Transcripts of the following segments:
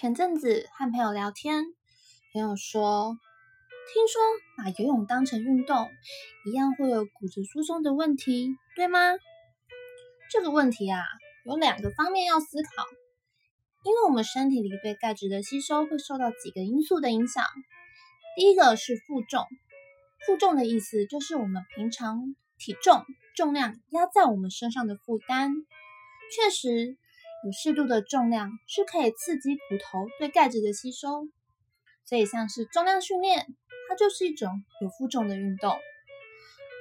前阵子和朋友聊天，朋友说，听说把游泳当成运动，一样会有骨质疏松的问题，对吗？这个问题啊，有两个方面要思考，因为我们身体里对钙质的吸收会受到几个因素的影响。第一个是负重，负重的意思就是我们平常体重重量压在我们身上的负担，确实。有适度的重量是可以刺激骨头对钙质的吸收，所以像是重量训练，它就是一种有负重的运动。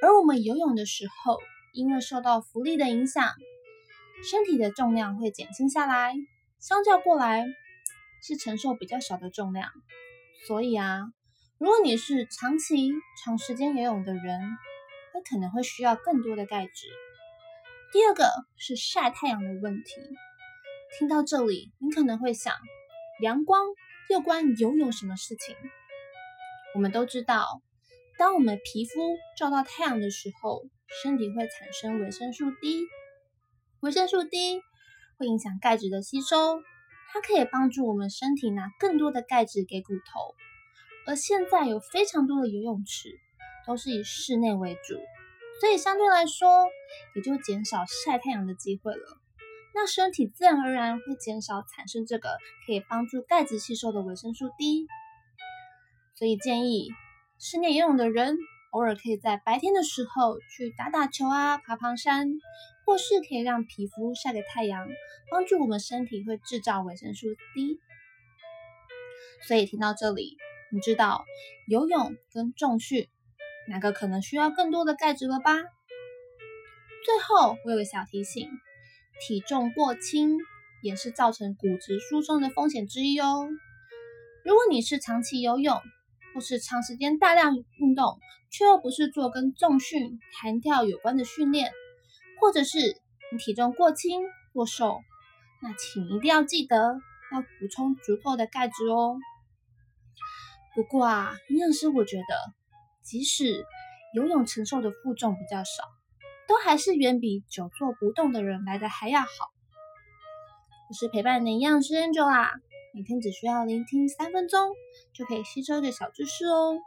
而我们游泳的时候，因为受到浮力的影响，身体的重量会减轻下来，相较过来是承受比较少的重量。所以啊，如果你是长期长时间游泳的人，那可能会需要更多的钙质。第二个是晒太阳的问题。听到这里，你可能会想，阳光又关游泳什么事情？我们都知道，当我们皮肤照到太阳的时候，身体会产生维生素 D。维生素 D 会影响钙质的吸收，它可以帮助我们身体拿更多的钙质给骨头。而现在有非常多的游泳池都是以室内为主，所以相对来说，也就减少晒太阳的机会了。那身体自然而然会减少产生这个可以帮助钙质吸收的维生素 D，所以建议室内游泳的人偶尔可以在白天的时候去打打球啊、爬爬山，或是可以让皮肤晒个太阳，帮助我们身体会制造维生素 D。所以听到这里，你知道游泳跟重训哪个可能需要更多的钙质了吧？最后我有个小提醒。体重过轻也是造成骨质疏松的风险之一哦。如果你是长期游泳，或是长时间大量运动，却又不是做跟重训、弹跳有关的训练，或者是你体重过轻、过瘦，那请一定要记得要补充足够的钙质哦。不过啊，营养师我觉得，即使游泳承受的负重比较少。都还是远比久坐不动的人来的还要好。我是陪伴你的营养师 Angel 啦，每天只需要聆听三分钟，就可以吸收一个小知识哦。